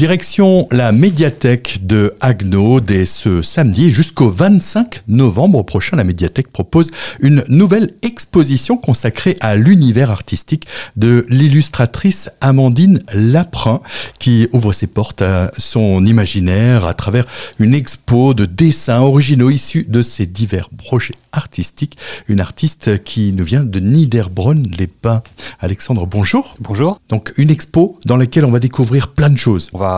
Direction la médiathèque de Agno dès ce samedi jusqu'au 25 novembre prochain. La médiathèque propose une nouvelle exposition consacrée à l'univers artistique de l'illustratrice Amandine Laprin qui ouvre ses portes à son imaginaire à travers une expo de dessins originaux issus de ses divers projets artistiques. Une artiste qui nous vient de Niederbronn-les-Bains. Alexandre, bonjour. Bonjour. Donc une expo dans laquelle on va découvrir plein de choses. On va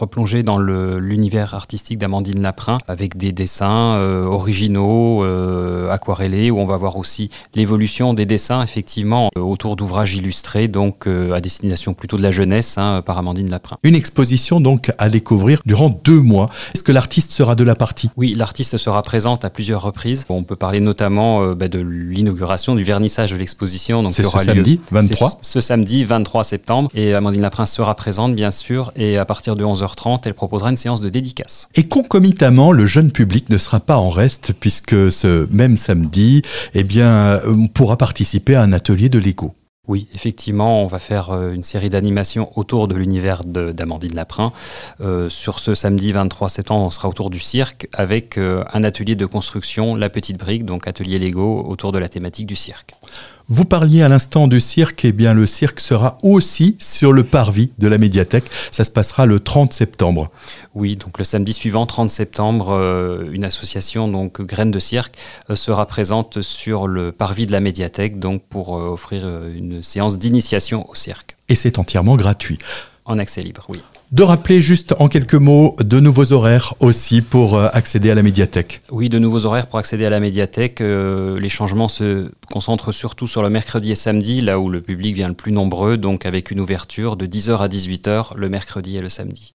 replonger dans l'univers artistique d'Amandine Laprin avec des dessins euh, originaux, euh, aquarellés, où on va voir aussi l'évolution des dessins effectivement euh, autour d'ouvrages illustrés, donc à destination plutôt de la jeunesse hein, par Amandine Laprin. Une exposition donc à découvrir durant deux mois. Est-ce que l'artiste sera de la partie? Oui, l'artiste sera présente à plusieurs reprises. On peut parler notamment bah, de l'inauguration, du vernissage de l'exposition. C'est ce samedi 23 Ce samedi 23 septembre. Et Amandine Laprin sera présente bien sûr. Et à partir de 11h 30 elle proposera une séance de dédicace. Et concomitamment, le jeune public ne sera pas en reste puisque ce même samedi, eh bien, on pourra participer à un atelier de Lego. Oui, effectivement, on va faire euh, une série d'animations autour de l'univers d'Amandine Laprin. Euh, sur ce samedi 23 septembre, on sera autour du cirque avec euh, un atelier de construction, La Petite Brique, donc atelier Lego autour de la thématique du cirque. Vous parliez à l'instant du cirque, et eh bien le cirque sera aussi sur le parvis de la médiathèque. Ça se passera le 30 septembre. Oui, donc le samedi suivant, 30 septembre, euh, une association, donc Graines de Cirque, euh, sera présente sur le parvis de la médiathèque, donc pour euh, offrir une séance d'initiation au cirque. Et c'est entièrement gratuit. En accès libre, oui de rappeler juste en quelques mots de nouveaux horaires aussi pour euh, accéder à la médiathèque. Oui, de nouveaux horaires pour accéder à la médiathèque. Euh, les changements se concentrent surtout sur le mercredi et samedi, là où le public vient le plus nombreux, donc avec une ouverture de 10h à 18h le mercredi et le samedi.